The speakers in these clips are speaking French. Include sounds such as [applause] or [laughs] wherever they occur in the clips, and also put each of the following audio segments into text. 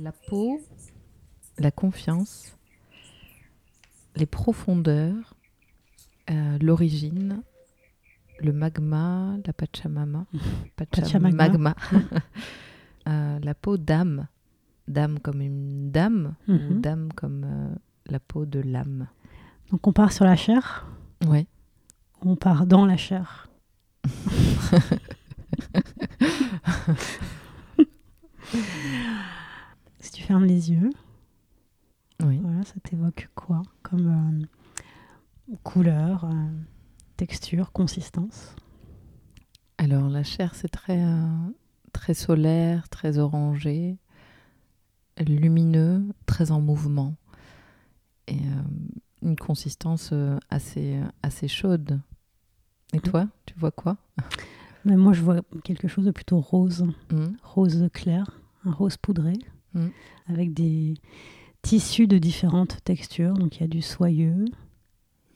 La peau, la confiance, les profondeurs, euh, l'origine, le magma, la pachamama, [laughs] Pachamama. magma, [laughs] Euh, la peau d'âme, d'âme comme une dame ou Mhm. d'âme comme euh, la peau de l'âme. Donc on part sur la chair, Ouais. on part dans la chair? [laughs] si tu fermes les yeux, Oui. voilà, ça t'évoque quoi comme euh, couleur, euh, texture, consistance? Alors la chair, c'est très, euh, très solaire, très orangé, lumineux, très en mouvement. Et une consistance assez, assez chaude. Et toi, tu vois quoi? Mais moi je vois quelque chose de plutôt rose, Hmm rose clair, un rose poudré, Mhm. avec des tissus de différentes textures. Donc il y a du soyeux,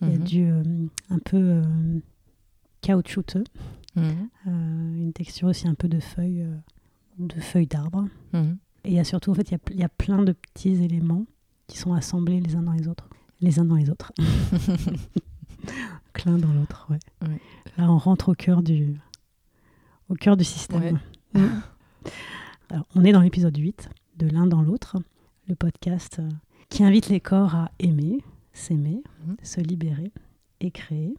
il y a Mhm. du euh, un peu euh, caoutchouteux, Mhm. euh, une texture aussi un peu de feuilles, euh, de feuilles d'arbre. Mhm. Et il y a surtout, en fait, il y y a plein de petits éléments qui sont assemblés les uns dans les autres. Les uns dans les autres. [laughs] L'un dans l'autre, ouais. Ouais. Là, on rentre au cœur du, au cœur du système. Mm. [laughs] Alors, on est dans l'épisode 8 de L'un dans l'autre, le podcast euh, qui invite les corps à aimer, s'aimer, Mhm. se libérer et créer.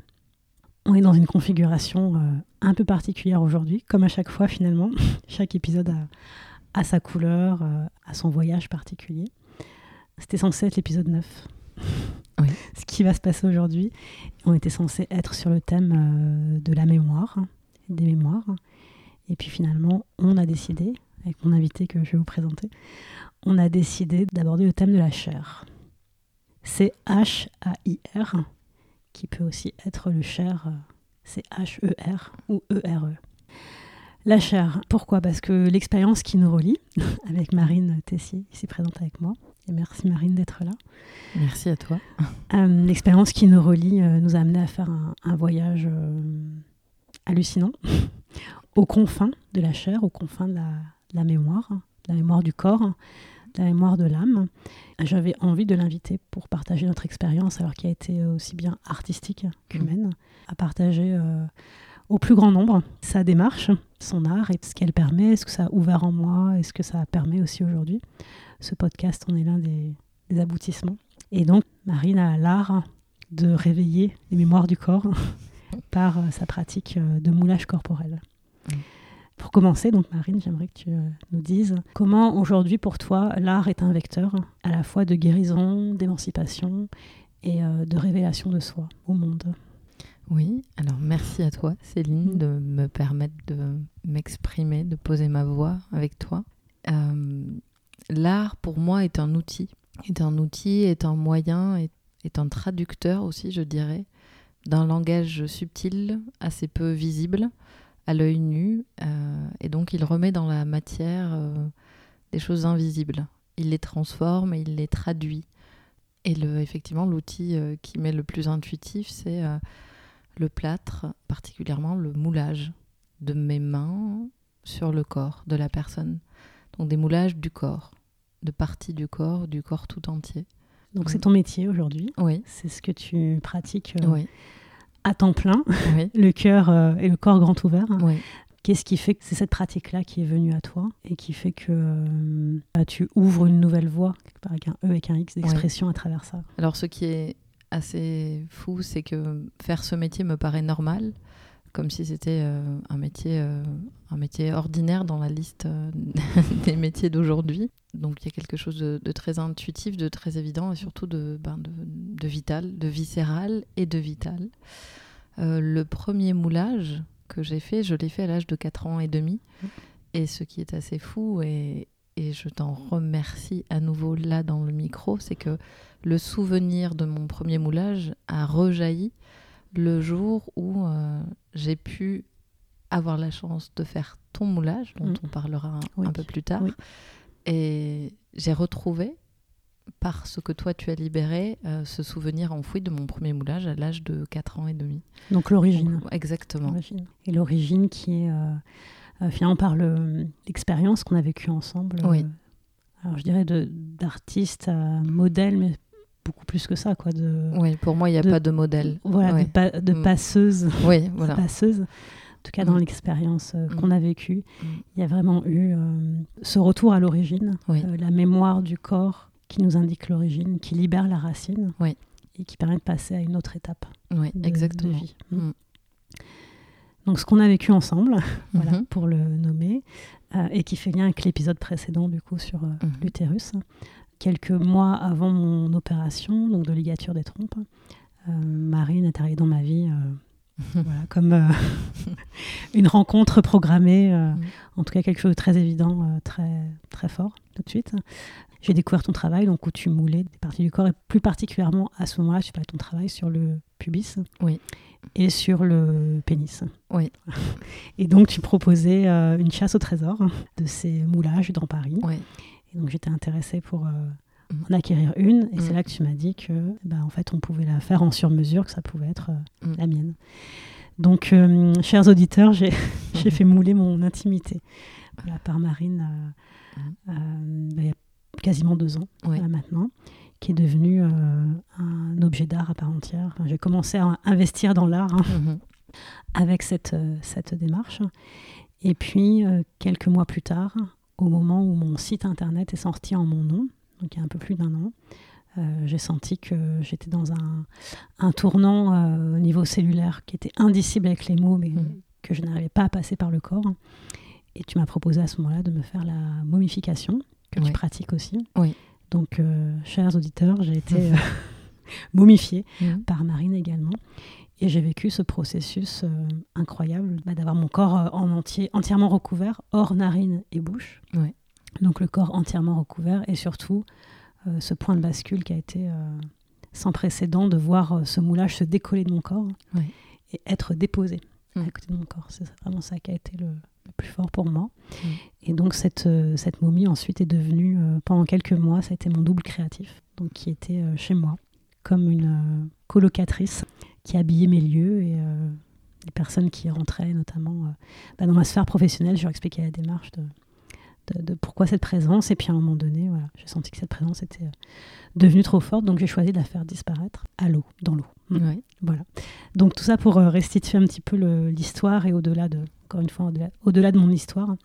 On est dans une configuration euh, un peu particulière aujourd'hui, comme à chaque fois finalement. [laughs] chaque épisode a, a sa couleur, euh, a son voyage particulier. C'était censé être l'épisode 9. Oui. [laughs] Ce qui va se passer aujourd'hui. On était censé être sur le thème euh, de la mémoire, des mémoires. Et puis finalement, on a décidé, avec mon invité que je vais vous présenter, on a décidé d'aborder le thème de la chair. C'est H-A-I-R, qui peut aussi être le chair, euh, c'est H-E-R ou E-R-E. La chair, pourquoi? Parce que l'expérience qui nous relie, [laughs] avec Marine Tessier, ici présente avec moi, et merci Marine d'être là, Merci à toi. euh, l'expérience qui nous relie euh, nous a amené à faire un, un voyage euh, hallucinant [laughs] aux confins de la chair, aux confins de la, la mémoire, la mémoire du corps, la mémoire de l'âme. J'avais envie de l'inviter pour partager notre expérience, alors qui a été aussi bien artistique qu'humaine, à partager euh, au plus grand nombre sa démarche, son art et ce qu'elle permet, ce que ça a ouvert en moi et ce que ça permet aussi aujourd'hui. Ce podcast, on est l'un des- aboutissements. Et donc, Marine a l'art de réveiller les mémoires du corps [laughs] par euh, sa pratique euh, de moulage corporel. Mm. Pour commencer, donc Marine, j'aimerais que tu euh, nous dises comment aujourd'hui pour toi l'art est un vecteur à la fois de guérison, d'émancipation et euh, de révélation de soi au monde. Oui, alors merci à toi, Céline, Mm. de me permettre de m'exprimer, de poser ma voix avec toi. Euh, L'art, pour moi, est un outil, est un outil, est un moyen, est, est un traducteur aussi, je dirais, d'un langage subtil, assez peu visible à l'œil nu, euh, et donc il remet dans la matière euh, des choses invisibles. Il les transforme et il les traduit. Et le, effectivement, l'outil euh, qui m'est le plus intuitif, c'est le plâtre, particulièrement le moulage de mes mains sur le corps de la personne. Donc des moulages du corps, de parties du corps, du corps tout entier. Donc Mm. c'est ton métier aujourd'hui, Oui, c'est ce que tu pratiques euh, oui, à temps plein, oui, [laughs] le cœur euh, et le corps grand ouvert. oui. Qu'est-ce qui fait que c'est cette pratique-là qui est venue à toi et qui fait que euh, bah, tu ouvres une nouvelle voie, quelque part avec un E, avec un X d'expression à travers ça? Alors ce qui est assez fou, c'est que faire ce métier me paraît normal, comme si c'était euh, un métier euh, un métier ordinaire dans la liste euh, [laughs] des métiers d'aujourd'hui. Donc il y a quelque chose de, très intuitif, de très évident et surtout de, ben, de, vital, de viscéral et de vital. Le premier moulage que j'ai fait, je l'ai fait à l'âge de 4 ans et demi. Et ce qui est assez fou, et je t'en remercie à nouveau là dans le micro, c'est que le souvenir de mon premier moulage a rejailli le jour où euh, j'ai pu avoir la chance de faire ton moulage, dont Mm. on parlera un, Oui. un peu plus tard. Oui. Et j'ai retrouvé, par ce que toi tu as libéré, euh, ce souvenir enfoui de mon premier moulage à l'âge de 4 ans et demi. Donc l'origine. Exactement. Et l'origine qui est euh, euh, finalement par le- l'expérience qu'on a vécue ensemble Oui. alors je dirais d'artiste à modèle, mais beaucoup plus que ça. Quoi, de, oui, pour moi, il n'y a pas de modèle. Voilà, de, mm. passeuse. Oui, [laughs] voilà. passeuse. En tout cas, dans mm. l'expérience euh, qu'on a vécue, il y a vraiment eu ce retour à l'origine, la mémoire du corps qui nous indique l'origine, qui libère la racine et qui permet de passer à une autre étape oui, exactement. vie. Donc ce qu'on a vécu ensemble, [laughs] voilà, mhm. pour le nommer, euh, et qui fait lien avec l'épisode précédent du coup sur euh, mhm. l'utérus. Quelques mois avant mon opération, donc de ligature des trompes, euh, Marine est arrivée dans ma vie [laughs] voilà, comme [laughs] une rencontre programmée, mhm. en tout cas quelque chose de très évident, très, très fort tout de suite. J'ai découvert ton travail, donc où tu moulais des parties du corps, et plus particulièrement à ce moment-là, tu parlais ton travail sur le pubis. Oui et sur le pénis. Oui. [laughs] Et donc, tu proposais euh, une chasse au trésor de ces moulages dans Paris. Oui. Et donc, j'étais intéressée pour euh, mm. en acquérir une. Et c'est mm. là que tu m'as dit que, bah, en fait, on pouvait la faire en sur-mesure, que ça pouvait être euh, mm. la mienne. Donc, chers auditeurs, [laughs] j'ai fait mouler mon intimité voilà, par Marine bah, il y a quasiment deux ans maintenant qui est devenu euh, un objet d'art à part entière. J'ai commencé à investir dans l'art hein, mhm. avec cette, euh, cette démarche. Et puis, euh, quelques mois plus tard, au moment où mon site internet est sorti en mon nom, donc il y a un peu plus d'un an, j'ai senti que j'étais dans un, un tournant au niveau cellulaire qui était indicible avec les mots, mais mhm. que je n'arrivais pas à passer par le corps. Et tu m'as proposé à ce moment-là de me faire la momification, que tu pratiques aussi. Oui. Donc, euh, chers auditeurs, j'ai [laughs] été euh, [laughs] momifiée mhm. par Marine également. Et j'ai vécu ce processus euh, incroyable bah, d'avoir mon corps en entier, entièrement recouvert, hors narine et bouche. Donc le corps entièrement recouvert et surtout ce point de bascule qui a été sans précédent de voir ce moulage se décoller de mon corps et être déposé à côté de mon corps. C'est vraiment ça qui a été le, plus fort pour moi. Et donc cette, euh, cette momie ensuite est devenue, euh, pendant quelques mois, ça a été mon double créatif, donc qui était euh, chez moi, comme une colocatrice qui habillait mes lieux et les personnes qui rentraient, notamment bah, dans ma sphère professionnelle, je leur expliquais la démarche de, de, pourquoi cette présence. Et puis à un moment donné, voilà, j'ai senti que cette présence était devenue trop forte, donc j'ai choisi de la faire disparaître à l'eau, dans l'eau. Mm. Voilà. Donc tout ça pour restituer un petit peu l'histoire et au-delà de, encore une fois, au-delà de mon histoire,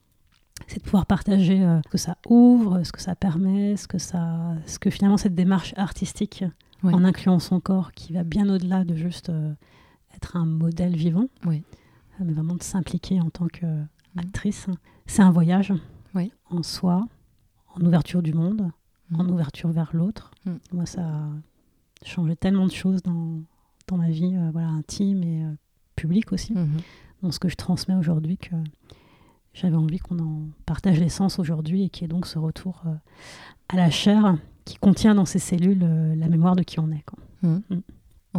c'est de pouvoir partager euh, ce que ça ouvre, ce que ça permet, ce que, ça, ce que finalement cette démarche artistique, en incluant son corps, qui va bien au-delà de juste euh, être un modèle vivant. Euh, mais vraiment de s'impliquer en tant qu'actrice. C'est un voyage en soi, en ouverture du monde, mm. en ouverture vers l'autre. Mm. Moi, ça a changé tellement de choses dans, dans ma vie voilà, intime et publique aussi. Mm-hmm dans ce que je transmets aujourd'hui que j'avais envie qu'on en partage l'essence aujourd'hui et qui est donc ce retour euh, à la chair qui contient dans ses cellules euh, la mémoire de qui on est. Quoi. Mmh. Mmh.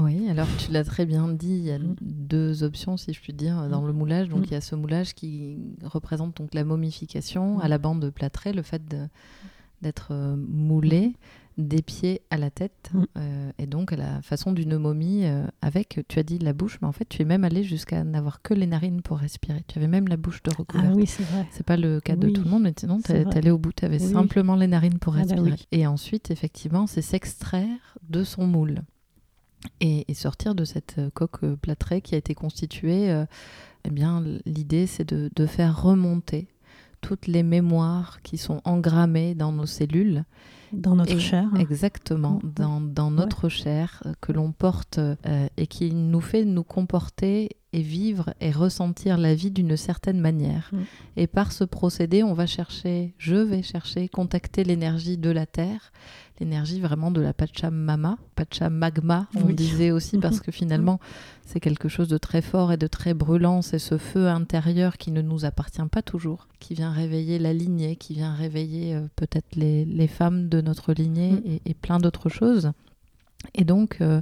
Oui, alors tu l'as très bien dit, il y a mmh. deux options, si je puis dire, dans le moulage. Donc il y a ce moulage qui représente donc la momification à la bande plâtrée, le fait d'être euh, moulé des pieds à la tête mm. euh, et donc à la façon d'une momie euh, avec, tu as dit la bouche, mais en fait tu es même allé jusqu'à n'avoir que les narines pour respirer. Tu avais même la bouche de recouverte. Ah oui, c'est vrai. C'est pas le cas de tout le monde, mais sinon tu es, allé au bout, tu avais simplement les narines pour ah bah respirer. et ensuite, effectivement, c'est s'extraire de son moule et, sortir de cette euh, coque plâtrée qui a été constituée. eh bien, l'idée c'est de, de faire remonter toutes les mémoires qui sont engrammées dans nos cellules dans notre chair. Exactement, mm. dans, dans notre chair euh, que l'on porte euh, et qui nous fait nous comporter et vivre et ressentir la vie d'une certaine manière. Mm. Et par ce procédé, on va chercher, je vais chercher, contacter l'énergie de la Terre, l'énergie vraiment de la Pachamama, Pachamagma, on disait aussi, parce que [laughs] finalement, c'est quelque chose de très fort et de très brûlant. C'est ce feu intérieur qui ne nous appartient pas toujours, qui vient réveiller la lignée, qui vient réveiller euh, peut-être les, les, femmes de notre lignée mm. et, plein d'autres choses. Et donc, euh,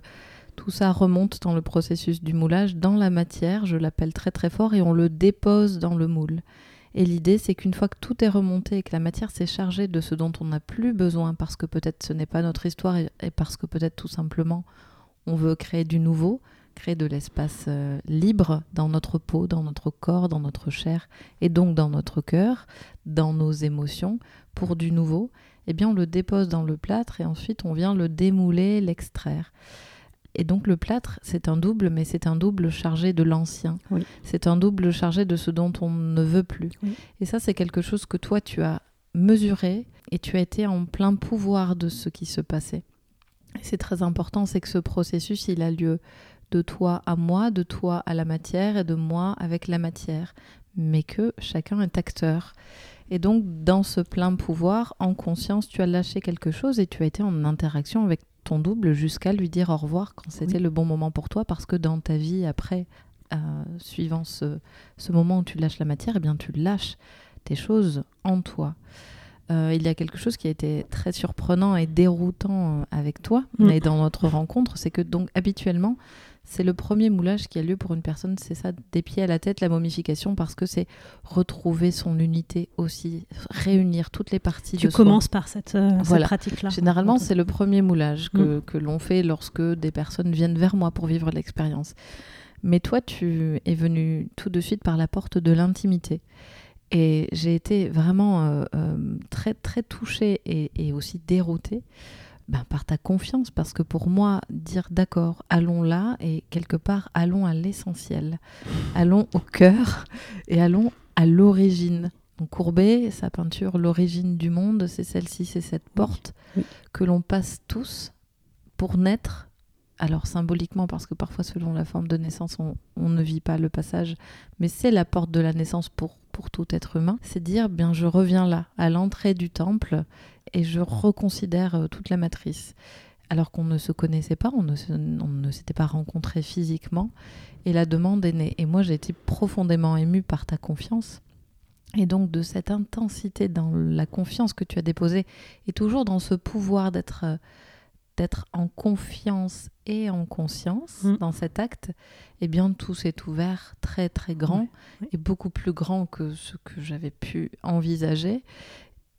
tout ça remonte dans le processus du moulage, dans la matière, je l'appelle très très fort, et on le dépose dans le moule. Et l'idée, c'est qu'une fois que tout est remonté et que la matière s'est chargée de ce dont on n'a plus besoin, parce que peut-être ce n'est pas notre histoire et, parce que peut-être tout simplement on veut créer du nouveau, créer de l'espace euh, libre dans notre peau, dans notre corps, dans notre chair et donc dans notre cœur, dans nos émotions, pour du nouveau, eh bien on le dépose dans le plâtre et ensuite on vient le démouler, l'extraire. Et donc le plâtre, c'est un double, mais c'est un double chargé de l'ancien. Oui. C'est un double chargé de ce dont on ne veut plus. Oui. Et ça, c'est quelque chose que toi, tu as mesuré et tu as été en plein pouvoir de ce qui se passait. C'est très important, c'est que ce processus, il a lieu de toi à moi, de toi à la matière et de moi avec la matière, mais que chacun est acteur. Et donc, dans ce plein pouvoir, en conscience, tu as lâché quelque chose et tu as été en interaction avec ton double jusqu'à lui dire au revoir quand c'était Oui. le bon moment pour toi, parce que dans ta vie après, euh, suivant ce, ce moment où tu lâches la matière, eh bien tu lâches tes choses en toi. Euh, il y a quelque chose qui a été très surprenant et déroutant euh, avec toi Mm. et dans notre rencontre, c'est que donc habituellement c'est le premier moulage qui a lieu pour une personne, c'est ça, des pieds à la tête, la momification, parce que c'est retrouver son unité aussi, réunir toutes les parties Tu de soi. commences par cette, euh, cette pratique-là. Généralement, c'est le premier moulage que, que l'on fait lorsque des personnes viennent vers moi pour vivre l'expérience. Mais toi, tu es venu tout de suite par la porte de l'intimité. Et j'ai été vraiment euh, euh, très, très touchée et, et aussi déroutée ben, par ta confiance. Parce que pour moi, dire d'accord, allons là, et quelque part, allons à l'essentiel. Allons au cœur et allons à l'origine. Donc Courbet, sa peinture L'origine du monde, c'est celle-ci, c'est cette porte Oui. que l'on passe tous pour naître. Alors symboliquement, parce que parfois selon la forme de naissance, on, ne vit pas le passage, mais c'est la porte de la naissance pour, pour tout être humain. C'est dire, bien je reviens là, à l'entrée du temple, et je reconsidère euh, toute la matrice. Alors qu'on ne se connaissait pas, on ne, se- on ne s'était pas rencontrés physiquement, et la demande est née. Et moi j'ai été profondément émue par ta confiance. Et donc de cette intensité dans la confiance que tu as déposée, et toujours dans ce pouvoir d'être euh, d'être en confiance et en conscience Mm. dans cet acte, eh bien tout s'est ouvert très très grand et beaucoup plus grand que ce que j'avais pu envisager.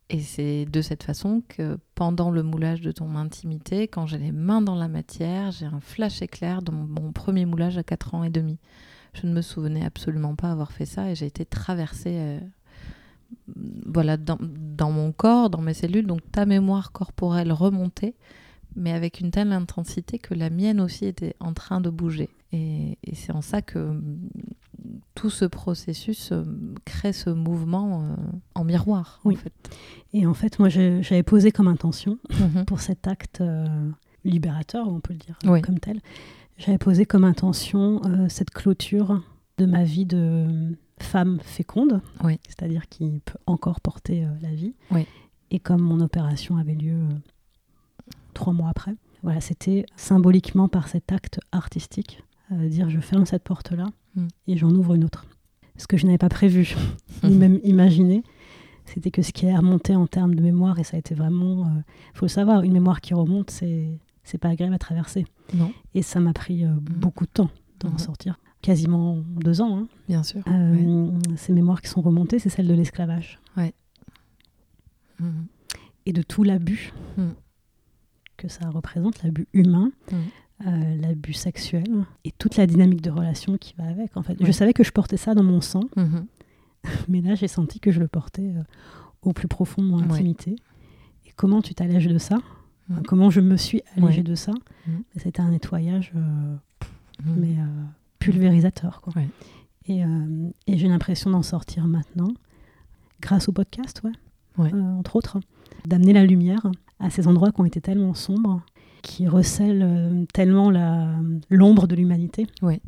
Et c'est de cette façon que pendant le moulage de ton intimité, quand j'ai les mains dans la matière, j'ai un flash éclair dans mon, mon premier moulage à 4 ans et demi. Je ne me souvenais absolument pas avoir fait ça et j'ai été traversée euh, voilà, dans, dans mon corps, dans mes cellules. Donc ta mémoire corporelle remontait, mais avec une telle intensité que la mienne aussi était en train de bouger. Et, et c'est en ça que hum, tout ce processus euh, crée ce mouvement euh, en miroir. Oui. En fait. Et en fait, moi, j'avais posé comme intention Mhm. pour cet acte euh, libérateur, on peut le dire Oui. comme tel, j'avais posé comme intention euh, cette clôture de ma vie de femme féconde, Oui. c'est-à-dire qui peut encore porter la vie. Oui. Et comme mon opération avait lieu trois mois après, voilà, c'était symboliquement par cet acte artistique, euh, dire je ferme cette porte-là Mm. et j'en ouvre une autre. Ce que je n'avais pas prévu, [laughs] ni même imaginé, c'était que ce qui est remonté en termes de mémoire, et ça a été vraiment, il faut le savoir, une mémoire qui remonte, c'est c'est pas agréable à traverser. Non, Et ça m'a pris euh, beaucoup de temps d'en Mhm. sortir, quasiment deux ans. hein. bien sûr. Euh, Ces mémoires qui sont remontées, c'est celle de l'esclavage Mhm. et de tout l'abus. Que ça représente, l'abus humain, Mm. euh, l'abus sexuel et toute la dynamique de relation qui va avec. En fait, Ouais. je savais que je portais ça dans mon sang, Mhm. [laughs] mais là j'ai senti que je le portais euh, au plus profond de mon Ouais. intimité. Et comment tu t'allèges de ça? Mm. Comment je me suis allégée Ouais. de ça? C'était un nettoyage, euh, mais pulvérisateur. Quoi. Et, et j'ai l'impression d'en sortir maintenant, grâce au podcast, ouais, entre autres, d'amener la lumière à ces endroits qui ont été tellement sombres, qui recèlent euh, tellement l'ombre de l'humanité. Ouais.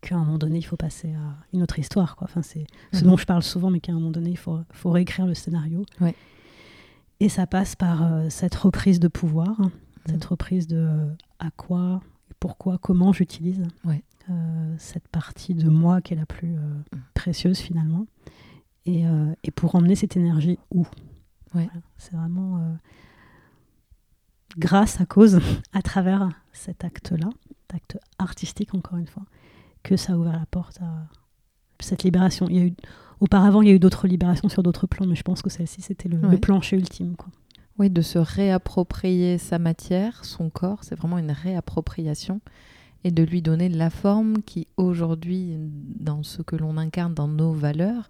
Qu'à un moment donné, il faut passer à une autre histoire. Quoi. Enfin, c'est ce Mhm. dont je parle souvent, mais qu'à un moment donné, il faut, faut réécrire le scénario. Ouais. Et ça passe par euh, cette reprise de pouvoir, Mhm. cette reprise de euh, à quoi, pourquoi, comment j'utilise Ouais. euh, cette partie de moi qui est la plus Mhm. précieuse finalement. Et, et pour emmener cette énergie où? Ouais. Voilà. C'est vraiment grâce, à cause, [laughs] à travers cet acte-là, cet acte artistique encore une fois, que ça a ouvert la porte à cette libération. Il y a eu, auparavant, il y a eu d'autres libérations sur d'autres plans, mais je pense que celle-ci, c'était le, le plancher ultime. Quoi. Oui, de se réapproprier sa matière, son corps, c'est vraiment une réappropriation et de lui donner la forme qui aujourd'hui, dans ce que l'on incarne, dans nos valeurs,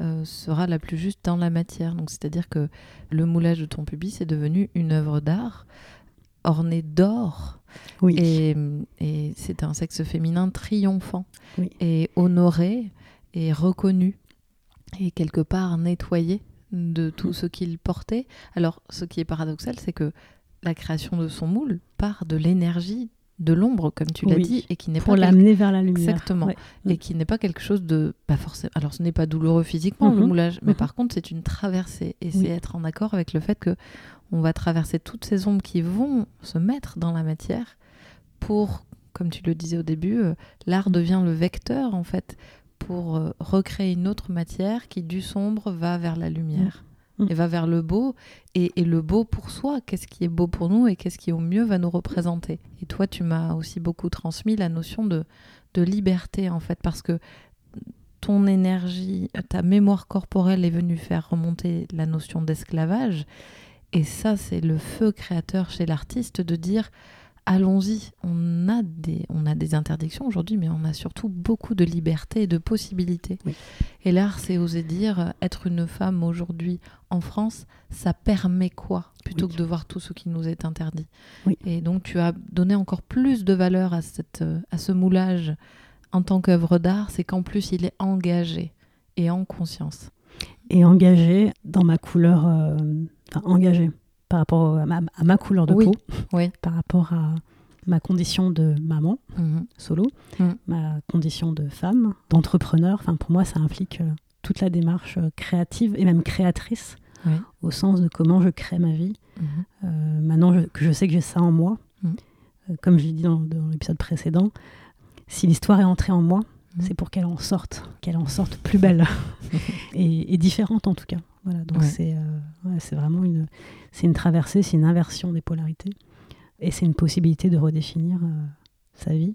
euh, sera la plus juste dans la matière. Donc, c'est-à-dire que le moulage de ton pubis est devenu une œuvre d'art ornée d'or. Oui. Et, et c'est un sexe féminin triomphant Oui. et honoré et reconnu et quelque part nettoyé de tout ce qu'il portait. Alors, ce qui est paradoxal, c'est que la création de son moule part de l'énergie de l'ombre, comme tu l'as Oui. dit, et qui n'est Pour pas quelque- l'amener vers la lumière. Exactement. Ouais. et qui n'est pas quelque chose de pas forcément alors ce n'est pas douloureux physiquement le Mhm. moulage mais Mhm. par contre c'est une traversée et Oui. c'est être en accord avec le fait que on va traverser toutes ces ombres qui vont se mettre dans la matière pour comme tu le disais au début euh, l'art devient le vecteur en fait pour euh, recréer une autre matière qui du sombre va vers la lumière Mhm. et va vers le beau et, et le beau pour soi qu'est-ce qui est beau pour nous et qu'est-ce qui au mieux va nous représenter? Et toi tu m'as aussi beaucoup transmis la notion de de liberté en fait parce que ton énergie, ta mémoire corporelle est venue faire remonter la notion d'esclavage et ça c'est le feu créateur chez l'artiste de dire allons-y, on a des on a des interdictions aujourd'hui mais on a surtout beaucoup de liberté et de possibilités. Oui. Et l'art c'est oser dire euh, être une femme aujourd'hui en France, ça permet quoi plutôt Oui. que de voir tout ce qui nous est interdit? Oui. Et donc tu as donné encore plus de valeur à, cette, euh, à ce moulage en tant qu'œuvre d'art, c'est qu'en plus il est engagé et en conscience. Et engagé dans ma couleur, euh, enfin engagé par rapport à ma, à ma couleur de Oui. peau, Oui. par rapport à ma condition de maman Mhm. solo, Mhm. ma condition de femme, d'entrepreneur. Enfin, pour moi, ça implique euh, toute la démarche euh, créative et même créatrice, Oui. au sens de comment je crée ma vie. Mhm. Euh, maintenant je- que je sais que j'ai ça en moi, comme je l'ai dit dans, dans l'épisode précédent, si l'histoire est entrée en moi, c'est pour qu'elle en sorte, qu'elle en sorte plus belle [laughs] et, et différente en tout cas. Voilà, donc Ouais. c'est euh, ouais, vraiment une, c'est une traversée, c'est une inversion des polarités et c'est une possibilité de redéfinir euh, sa vie,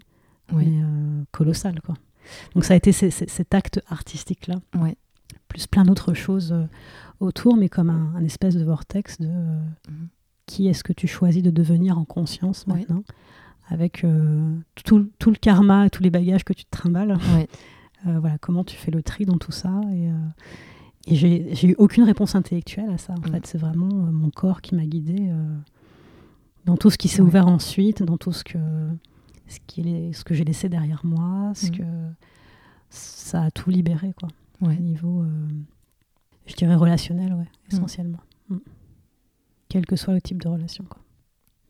Oui. mais euh, colossale quoi. Donc ça a été cet acte artistique là, Ouais. plus plein d'autres choses euh, autour, mais comme un, un espèce de vortex de euh, Mhm. qui est-ce que tu choisis de devenir en conscience maintenant, avec euh, tout, tout le karma, tous les bagages que tu te trimbales. Ouais. [laughs] Euh, voilà, comment tu fais le tri dans tout ça. Et, et j'ai eu aucune réponse intellectuelle à ça. En Mm. fait, c'est vraiment mon corps qui m'a guidée dans tout ce qui s'est Ouais. ouvert ensuite, dans tout ce que, ce, qui est- ce que j'ai laissé derrière moi, ce Mm. que ça a tout libéré, quoi. Ouais. Au niveau, euh, je dirais relationnel, ouais, Mm. essentiellement. Mm. Quel que soit le type de relation, quoi.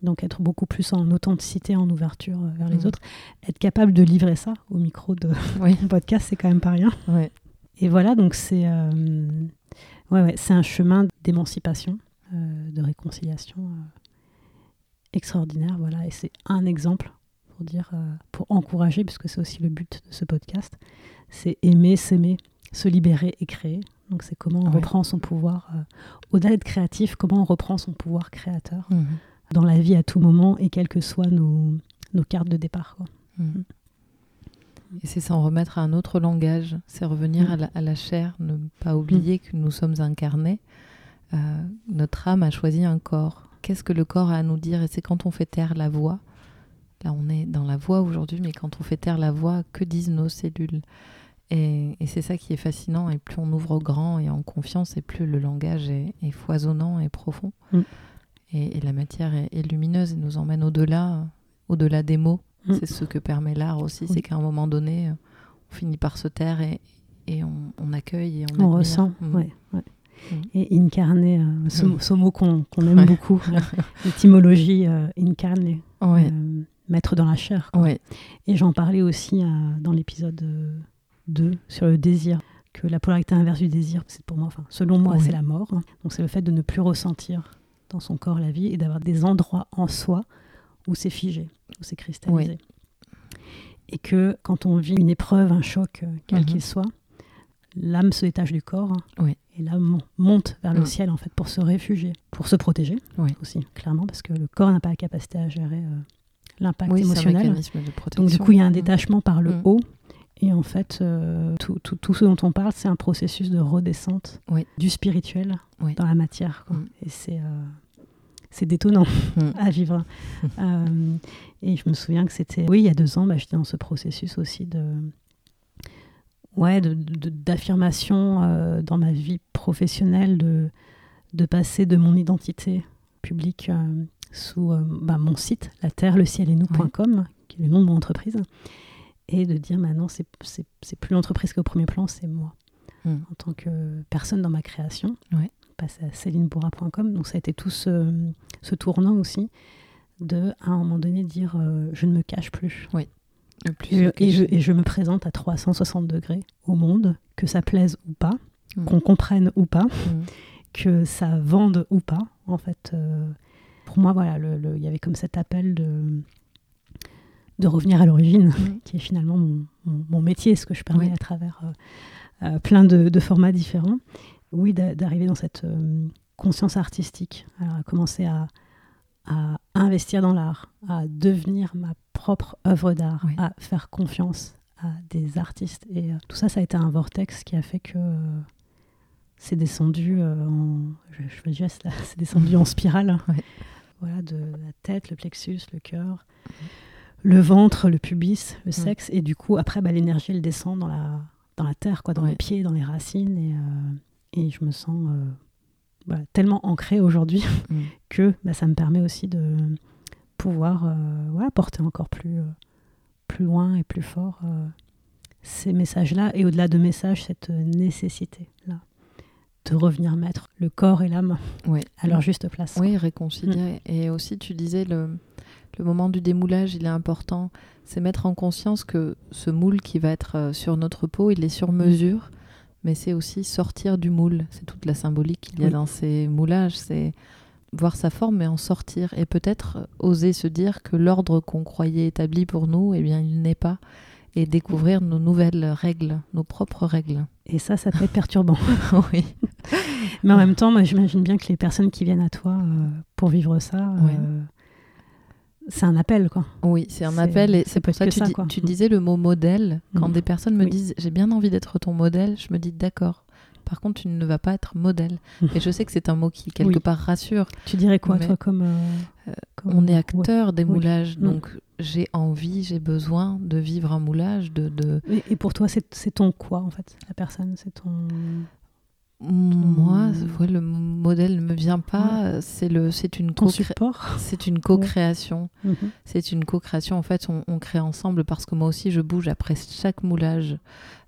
Donc être beaucoup plus en authenticité, en ouverture euh, vers les autres, être capable de livrer ça au micro de Oui. [laughs] mon podcast, c'est quand même pas rien. Ouais. Et voilà, donc c'est euh, ouais, ouais, c'est un chemin d'émancipation, de réconciliation extraordinaire. Voilà, et c'est un exemple pour dire, euh, pour encourager, puisque c'est aussi le but de ce podcast, c'est aimer, s'aimer, se libérer et créer. Donc c'est comment on Ouais. reprend son pouvoir, euh, au-delà d'être créatif, comment on reprend son pouvoir créateur Mhm. dans la vie à tout moment et quelles que soient nos, nos cartes de départ. quoi. Mhm. Et c'est s'en remettre à un autre langage, c'est revenir à, la, à la chair, ne pas oublier que nous sommes incarnés. Euh, notre âme a choisi un corps. Qu'est-ce que le corps a à nous dire Et c'est quand on fait taire la voix. Là, on est dans la voix aujourd'hui, mais quand on fait taire la voix, que disent nos cellules Et, et c'est ça qui est fascinant. Et plus on ouvre au grand et en confiance, et plus le langage est, est foisonnant et profond. Mm. Et, et la matière est, est lumineuse et nous emmène au-delà, au-delà des mots. Mm. C'est ce que permet l'art aussi, Oui. c'est qu'à un moment donné, on finit par se taire et, et on, on accueille et on, On admire. ressent, Mm. ouais, ouais. Et incarner, euh, ce, ce mot qu'on aime Ouais. beaucoup, [laughs] l'étymologie euh, incarner, Ouais, euh, mettre dans la chair. ouais, Et j'en parlais aussi dans l'épisode euh, 2 sur le désir, que la polarité inverse du désir, c'est pour moi, enfin, selon moi, c'est la mort. hein. Donc c'est le fait de ne plus ressentir dans son corps la vie et d'avoir des endroits en soi où c'est figé, où c'est cristallisé. Et que quand on vit une épreuve, un choc, quel Mhm. qu'il soit, l'âme se détache du corps hein, Oui. et l'âme mon- monte vers le Mm. ciel en fait pour se réfugier, pour se protéger Oui. aussi, clairement, parce que le corps n'a pas la capacité à gérer euh, l'impact émotionnel. de. Donc du coup, il y a un Mm. détachement par le Mm. haut. Et en fait, euh, tout, tout- tout ce dont on parle, c'est un processus de redescente du spirituel dans la matière. quoi. Et c'est euh, c'est détonnant [laughs] à vivre. [laughs] Et je me souviens que c'était, oui, il y a deux ans, bah, j'étais dans ce processus aussi de ouais, d'affirmation de, dans ma vie professionnelle, de, de passer de mon identité publique sous bah, mon site, la terre, le ciel et nous.com, qui est le nom de mon entreprise, et de dire maintenant, c'est plus l'entreprise qui est au premier plan, c'est moi, hmm. en tant que personne dans ma création. Ouais. Passer à célinebourra.com. Donc ça a été tout ce, tournant aussi, de à un moment donné dire euh, je ne me cache plus. Oui. Et, je, me présente à 360 degrés au monde, que ça plaise ou pas, qu'on comprenne ou pas, que ça vende ou pas. En fait, euh, pour moi, voilà, il y avait comme cet appel de de revenir à l'origine, qui est finalement mon, métier, ce que je permets à travers euh, euh, plein de, formats différents. Oui, d'arriver dans cette conscience artistique, alors à commencer à, investir dans l'art, à devenir ma propre œuvre d'art, à faire confiance à des artistes. Et tout ça, ça a été un vortex qui a fait que c'est descendu en, je, fais geste là, c'est descendu en spirale. [laughs] Voilà, de la tête, le plexus, le cœur le ventre, le pubis, le sexe. Et du coup, après, bah, l'énergie, elle descend dans la, dans la terre, quoi, dans les pieds, dans les racines. Et, euh, et je me sens euh, tellement ancrée aujourd'hui mm. [laughs] que bah, ça me permet aussi de pouvoir euh, porter encore plus, plus loin et plus fort ces messages-là. Et au-delà de messages, cette nécessité-là de revenir mettre le corps et l'âme à leur juste place. Oui, réconcilier. Mm. Et aussi, tu disais, le, le moment du démoulage, il est important. C'est mettre en conscience que ce moule qui va être euh, sur notre peau, il est sur mesure, mais c'est aussi sortir du moule. C'est toute la symbolique qu'il y a dans ces moulages. C'est voir sa forme, mais en sortir. Et peut-être oser se dire que l'ordre qu'on croyait établi pour nous, eh bien, il n'est pas. Et découvrir nos nouvelles règles, nos propres règles. Et ça, ça peut être perturbant. [laughs] oui. Mais en même temps, moi, j'imagine bien que les personnes qui viennent à toi euh, pour vivre ça, euh, c'est un appel, quoi. Oui, c'est un appel. Et c'est pour ça que, tu, tu, disais le mot modèle. Quand mm. des personnes me disent j'ai bien envie d'être ton modèle, je me dis d'accord. Par contre, tu ne vas pas être modèle. [laughs] Et je sais que c'est un mot qui, quelque part, rassure. Tu dirais quoi, toi, comme, euh, euh, On est acteur des moulages. Mm. Donc, j'ai envie, j'ai besoin de vivre un moulage. De, de... Et, pour toi, c'est ton quoi, en fait La personne, c'est ton. Moi, le modèle ne me vient pas. C'est le, c'est une co C'est une [laughs] co-création. Mhm. C'est une co-création. En fait, on, crée ensemble parce que moi aussi, je bouge après chaque moulage.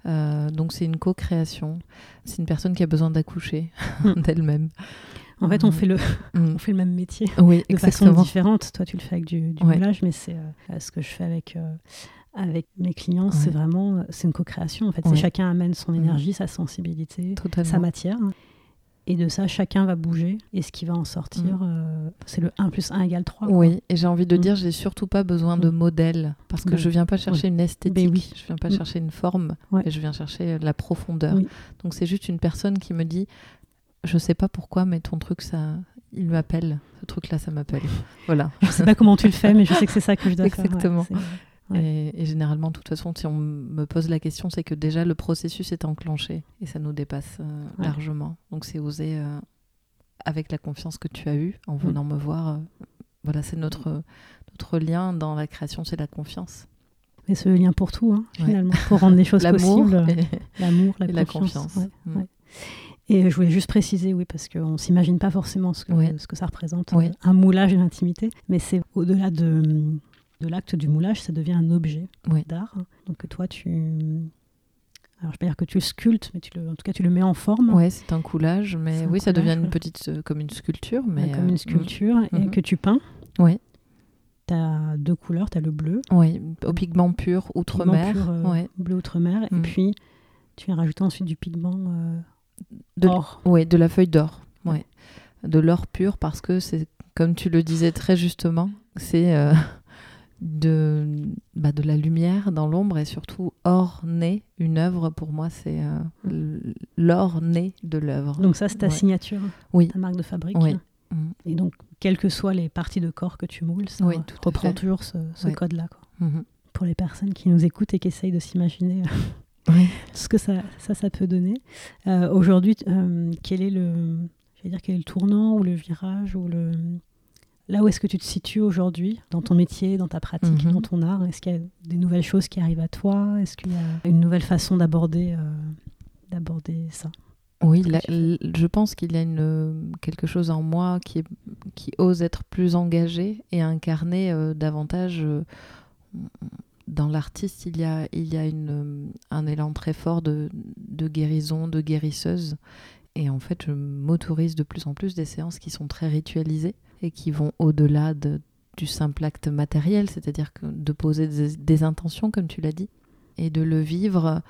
Euh, donc, c'est une co-création. C'est une personne qui a besoin d'accoucher mhm. [laughs] d'elle-même. En fait, on mhm. fait le, on fait le même métier oui, de façon différente. Toi, tu le fais avec du, moulage, mais c'est euh, ce que je fais avec. Euh, avec mes clients, c'est vraiment c'est une co-création. En fait, chacun amène son mm. énergie, sa sensibilité, sa matière. Et de ça, chacun va bouger. Et ce qui va en sortir, mm. euh, c'est le 1 plus 1 égale 3. Oui, et j'ai envie de mm. dire, j'ai surtout pas besoin de modèle. Parce que je viens pas chercher une esthétique, oui. je viens pas chercher une forme, et je viens chercher la profondeur. Donc c'est juste une personne qui me dit, je sais pas pourquoi, mais ton truc, ça, il m'appelle. Ce truc-là, ça m'appelle. Voilà. Je sais pas comment tu le fais, mais je sais que c'est ça que je dois faire. Exactement. Et, généralement, de toute façon, si on me pose la question, c'est que déjà le processus est enclenché et ça nous dépasse euh, largement. Donc c'est oser, euh, avec la confiance que tu as eue en mm. venant me voir, euh, voilà, c'est notre, notre lien dans la création, c'est la confiance. Et ce lien pour tout, hein, finalement, pour rendre les choses [laughs] possibles. L'amour, la, la, confiance. Mm. Et je voulais juste préciser, oui, parce qu'on ne s'imagine pas forcément ce que, ce que ça représente, un moulage et l'intimité, mais c'est au-delà de de l'acte du moulage, ça devient un objet d'art. Donc toi, tu... Alors, je peux dire que tu le sculptes, mais tu le... en tout cas, tu le mets en forme. Oui, c'est un coulage, mais oui, ça devient une petite, euh, comme une sculpture. Mais comme une euh, sculpture, et mhm. que tu peins. Oui. Tu as deux couleurs, tu as le bleu. Oui, au pigment pur, outre-mer. Euh, bleu outre-mer. Et mhm. puis, tu viens rajouter ensuite du pigment de or. Oui, de la feuille d'or. Ouais. De l'or pur, parce que c'est, comme tu le disais très justement, c'est de, bah, de la lumière dans l'ombre et surtout orner une œuvre. Pour moi, c'est euh, l'orner de l'œuvre. Donc ça, c'est ta signature, oui. ta marque de fabrique. Oui. Mm. Et donc, quelles que soient les parties de corps que tu moules, ça oui, tout reprend toujours ce, code-là. Mm-hmm. Pour les personnes qui nous écoutent et qui essayent de s'imaginer euh, [laughs] [laughs] ce que ça, ça, ça peut donner. Euh, aujourd'hui, quel est le... dire quel est le tournant ou le virage ou le, là où est-ce que tu te situes aujourd'hui dans ton métier, dans ta pratique, Mhm. dans ton art? Est-ce qu'il y a des nouvelles choses qui arrivent à toi? Est-ce qu'il y a une nouvelle façon d'aborder euh, d'aborder ça? Oui, la- je pense qu'il y a une, quelque chose en moi qui, est- qui ose être plus engagé et incarner euh, davantage. euh, dans l'artiste, il y a, il y a une, un élan très fort de, de guérison, de guérisseuse. Et en fait, je m'autorise de plus en plus des séances qui sont très ritualisées et qui vont au-delà de- du simple acte matériel, c'est-à-dire que de poser des, des intentions, comme tu l'as dit, et de le vivre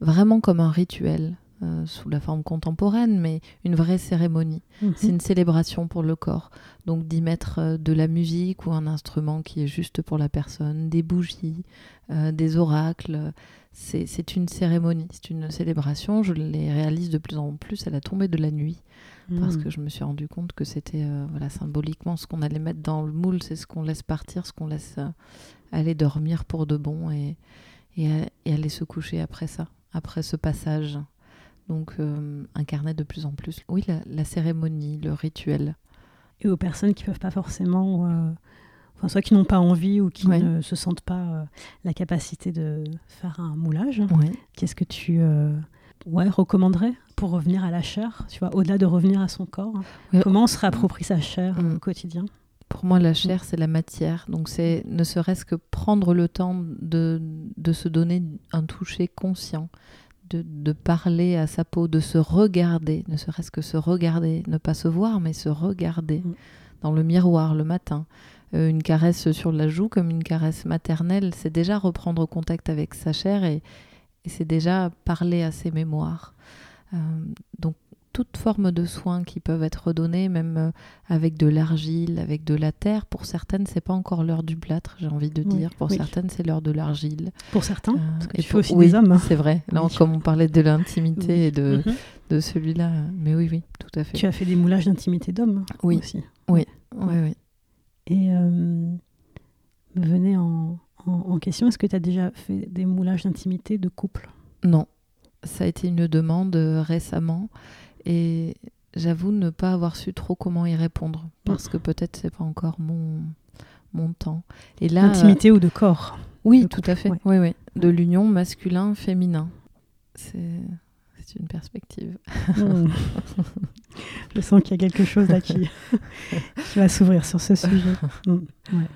vraiment comme un rituel, euh, sous la forme contemporaine, mais une vraie cérémonie. C'est une célébration pour le corps. Donc d'y mettre euh, de la musique ou un instrument qui est juste pour la personne, des bougies, euh, des oracles. C'est une cérémonie, c'est une célébration. Je les réalise de plus en plus à la tombée de la nuit parce Mhm. que je me suis rendu compte que c'était euh, voilà, symboliquement ce qu'on allait mettre dans le moule, c'est ce qu'on laisse partir, ce qu'on laisse euh, aller dormir pour de bon et, et, a- et aller se coucher après ça, après ce passage. Donc euh, incarner de plus en plus, oui, la, la cérémonie, le rituel. Et aux personnes qui peuvent pas forcément, euh, enfin soit qui n'ont pas envie ou qui Ouais. ne se sentent pas euh, la capacité de faire un moulage, Ouais. qu'est-ce que tu euh, ouais, recommanderais pour revenir à la chair Tu vois, au-delà de revenir à son corps, hein. Oui. comment on se réapproprie sa chair Mm. au quotidien? Pour moi, la chair, c'est la matière. Donc, c'est ne serait-ce que prendre le temps de, de se donner un toucher conscient, de, de parler à sa peau, de se regarder, ne serait-ce que se regarder, ne pas se voir, mais se regarder Mm. dans le miroir le matin. Euh, une caresse sur la joue comme une caresse maternelle, c'est déjà reprendre contact avec sa chair et, et c'est déjà parler à ses mémoires. Euh, donc, toute forme de soins qui peuvent être donnés, même euh, avec de l'argile, avec de la terre. Pour certaines, c'est pas encore l'heure du plâtre, j'ai envie de Oui, dire. Pour oui. certaines, c'est l'heure de l'argile. Pour certains, Euh, parce que et tu fais pour- aussi oui, des hommes. hein. C'est vrai. Là, Oui. comme on parlait de l'intimité Oui. et de, Mhm. de celui-là. Mais oui, oui, tout à fait. Tu as fait des moulages d'intimité d'hommes Oui. aussi. Oui, oui. Et euh, en, en- en question, est-ce que tu as déjà fait des moulages d'intimité de couple? Non, ça a été une demande euh, récemment et j'avoue ne pas avoir su trop comment y répondre parce que peut-être c'est pas encore mon mon temps. Et là, D'intimité ou de corps euh, oui, de tout couple, à fait. ouais. Oui, oui, de l'union masculin-féminin. C'est c'est une perspective. Mm. Je sens qu'il y a quelque chose là qui, [laughs] qui va s'ouvrir sur ce sujet. [laughs] Mm, ouais.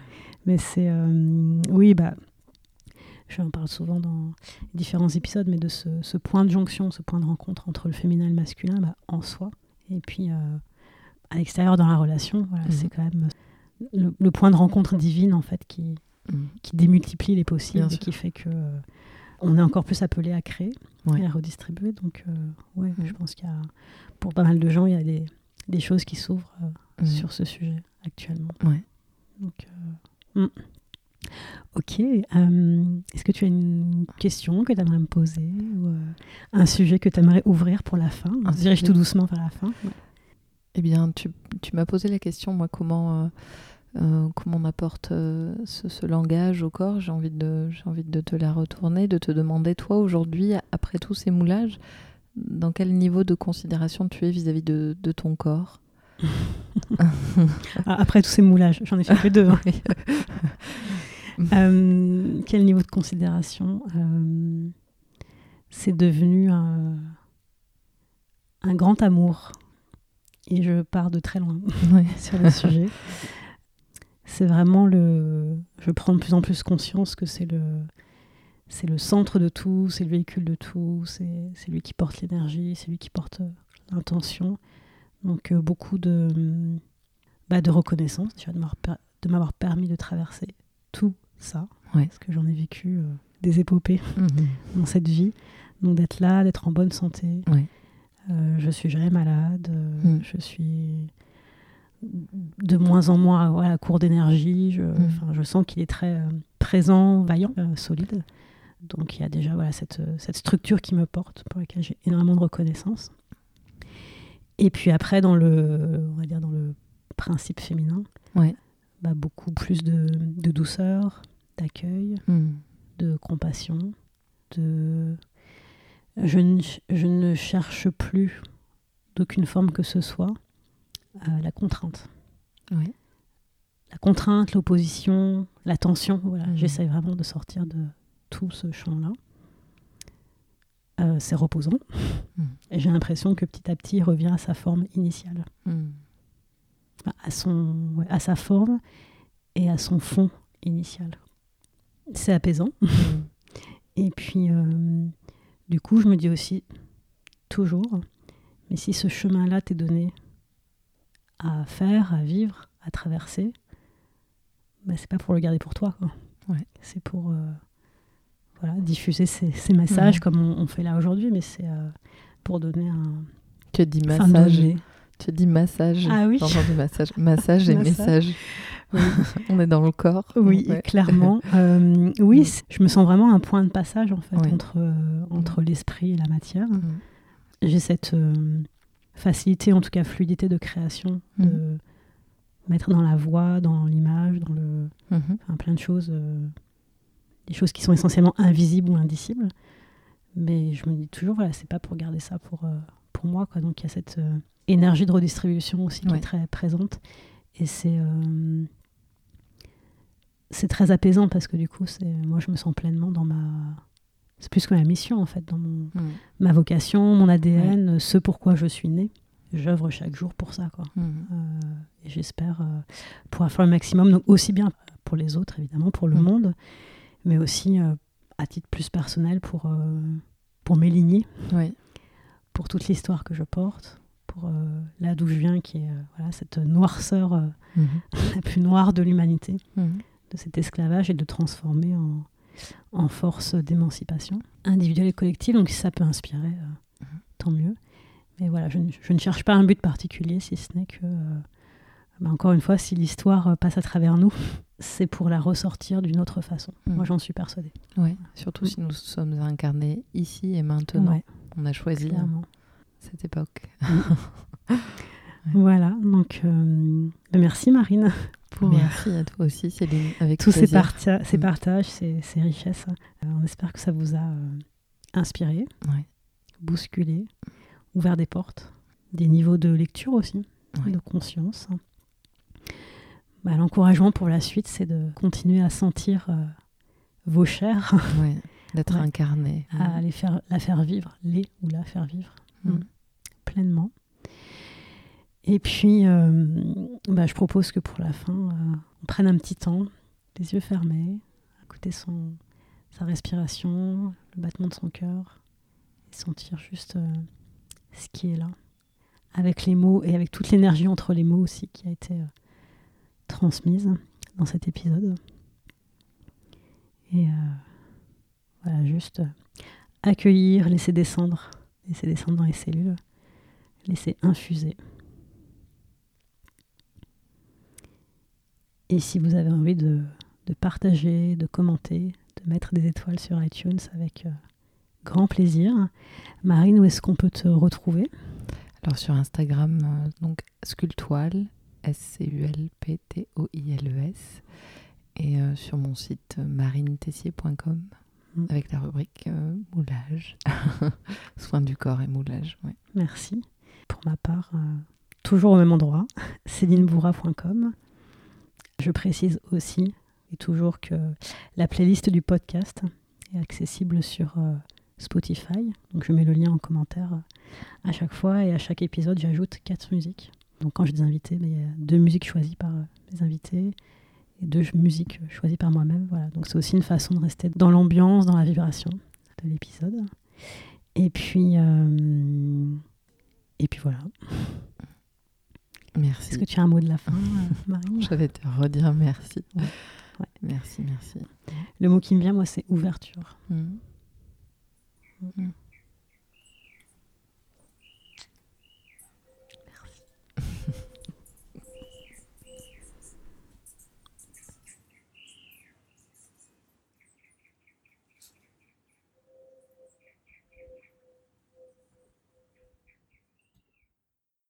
Mais c'est. euh, oui, bah. Je en parle souvent dans différents épisodes, mais de ce, ce point de jonction, ce point de rencontre entre le féminin et le masculin bah, en soi. Et puis, euh, à l'extérieur, dans la relation, voilà, Mhm. c'est quand même le, le point de rencontre divine, en fait, qui, Mm. qui démultiplie les possibles et qui fait que euh, on est encore plus appelé à créer Ouais. et à redistribuer. Donc, euh, ouais, Mm. je pense qu'il y a, pour pas mal de gens, il y a des, des choses qui s'ouvrent euh, sur ce sujet actuellement. Ouais. Donc, euh, mm. Ok. euh, Est-ce que tu as une question que tu aimerais me poser ou euh, un sujet que tu aimerais ouvrir pour la fin? On se dirige tout doucement vers la fin. Eh bien, tu, tu m'as posé la question, moi, comment, euh, comment on apporte ce, ce langage au corps? J'ai envie, de, envie de te la retourner, de te demander, toi, aujourd'hui, après tous ces moulages, dans quel niveau de considération tu es vis-à-vis de, de ton corps? [laughs] Ah, après tous ces moulages, j'en ai fait que deux. hein. [laughs] Euh, quel niveau de considération euh, C'est devenu un, un grand amour. Et je pars de très loin [laughs] Ouais. sur le sujet. C'est vraiment le. Je prends de plus en plus conscience que c'est le. C'est le centre de tout, c'est le véhicule de tout, c'est c'est lui qui porte l'énergie, c'est lui qui porte euh, l'intention. Donc euh, beaucoup de, bah, de reconnaissance, m'avoir per- de m'avoir permis de traverser tout ça, Ouais. parce que j'en ai vécu euh, des épopées [laughs] Mhm. dans cette vie. Donc d'être là, d'être en bonne santé. Ouais. Euh, je suis jamais malade. euh, Mm. Je suis de moins en moins voilà, à court d'énergie. Je, enfin, je sens qu'il est très euh, présent, vaillant, euh, solide. Donc il y a déjà voilà, cette, cette structure qui me porte, pour laquelle j'ai énormément de reconnaissance. Et puis après, dans le, on va dire dans le principe féminin, Ouais. bah, beaucoup plus de, de douceur, d'accueil, Mhm. de compassion, de... Je ne, je ne cherche plus d'aucune forme que ce soit euh, la contrainte. La contrainte, l'opposition, la tension. Voilà, Mhm. j'essaye vraiment de sortir de tout ce champ-là. Euh, c'est reposant. Mhm. Et j'ai l'impression que petit à petit, il revient à sa forme initiale. Enfin, à, son, ouais, à sa forme et à son fond initial. C'est apaisant. Mm. [laughs] Et puis, euh, du coup, je me dis aussi, toujours, mais si ce chemin-là t'est donné à faire, à vivre, à traverser, bah, c'est pas pour le garder pour toi. quoi. Ouais. C'est pour euh, voilà, diffuser ces, ces messages Mhm. comme on, on fait là aujourd'hui, mais c'est euh, pour donner un. Tu enfin, massage. Tu dit massage. Ah oui. Massage. [laughs] Massage et message. [laughs] On est dans le corps. Oui, Ouais. clairement. [laughs] Euh, oui, je me sens vraiment un point de passage en fait entre, euh, entre l'esprit et la matière. J'ai cette euh, facilité, en tout cas fluidité de création, de Mhm. mettre dans la voix, dans l'image, dans le, Mhm. enfin, plein de choses, euh, des choses qui sont essentiellement invisibles ou indicibles. Mais je me dis toujours, voilà, c'est pas pour garder ça pour, pour moi. Quoi. Donc il y a cette énergie de redistribution aussi qui est très présente. Et c'est euh, c'est très apaisant parce que du coup, c'est moi, je me sens pleinement dans ma. C'est plus que ma mission en fait, dans mon, Mm. ma vocation, mon ADN, ce pourquoi je suis née. J'œuvre chaque jour pour ça. Quoi. Mm. Euh, et j'espère euh, pouvoir faire le maximum, donc aussi bien pour les autres, évidemment, pour le Mm. monde, mais aussi euh, à titre plus personnel pour, pour mes lignées, pour toute l'histoire que je porte, pour là d'où je viens, qui est voilà, cette noirceur Mhm. [laughs] la plus noire de l'humanité, Mhm. De cet esclavage et de transformer en, en force d'émancipation individuelle et collective. Donc si ça peut inspirer, euh, Mhm. tant mieux. Mais voilà, je, ne- je ne cherche pas un but particulier, si ce n'est que, euh, bah, encore une fois, si l'histoire euh, passe à travers nous, [laughs] c'est pour la ressortir d'une autre façon. Mhm. Moi, j'en suis persuadée. Ouais. Surtout si nous sommes incarnés ici et maintenant. Ouais, On a choisi hein, clairement. cette époque. [laughs] Voilà, donc euh, bah, merci Marine pour euh, Merci à toi aussi, Céline. Avec tous ces, plaisir. parta- ces Mm. partages, ces, ces richesses. Euh, on espère que ça vous a euh, inspiré, Ouais. bousculé, ouvert des portes, des niveaux de lecture aussi, Ouais. de conscience. Bah, L'encouragement pour la suite, c'est de continuer à sentir euh, vos chairs, [laughs] Ouais. D'être incarné. à les faire, la faire vivre, les ou la faire vivre Mm. Mm. pleinement. Et puis, euh, bah, je propose que pour la fin, euh, on prenne un petit temps, les yeux fermés, écouter son, sa respiration, le battement de son cœur, et sentir juste euh, ce qui est là, avec les mots et avec toute l'énergie entre les mots aussi qui a été transmise dans cet épisode. Et voilà, juste accueillir, laisser descendre, laisser descendre dans les cellules, laisser infuser. Et si vous avez envie de, de partager, de commenter, de mettre des étoiles sur iTunes avec euh, grand plaisir. Marine, où est-ce qu'on peut te retrouver? Alors sur Instagram, euh, donc Sculptoile, S-C-U-L-P-T-O-I-L-E-S. Et euh, sur mon site euh, marinetessier.com Mm. avec la rubrique euh, moulage. [laughs] Soins du corps et moulage. Ouais. Merci. Pour ma part, euh, toujours au même endroit, [laughs] célinebourra.com. Je précise aussi et toujours que la playlist du podcast est accessible sur euh, Spotify. Donc je mets le lien en commentaire euh, à chaque fois et à chaque épisode j'ajoute quatre musiques. Donc quand j'ai des invités, ben, il y a deux musiques choisies par euh, mes invités et deux musiques choisies par moi-même. Voilà. Donc c'est aussi une façon de rester dans l'ambiance, dans la vibration de l'épisode. Et puis et puis voilà. Merci. Est-ce que tu as un mot de la fin, euh, Marine [laughs] Je vais te redire merci. Ouais. Ouais. Merci, merci. Le mot qui me vient, moi, c'est ouverture. Mm. Mm.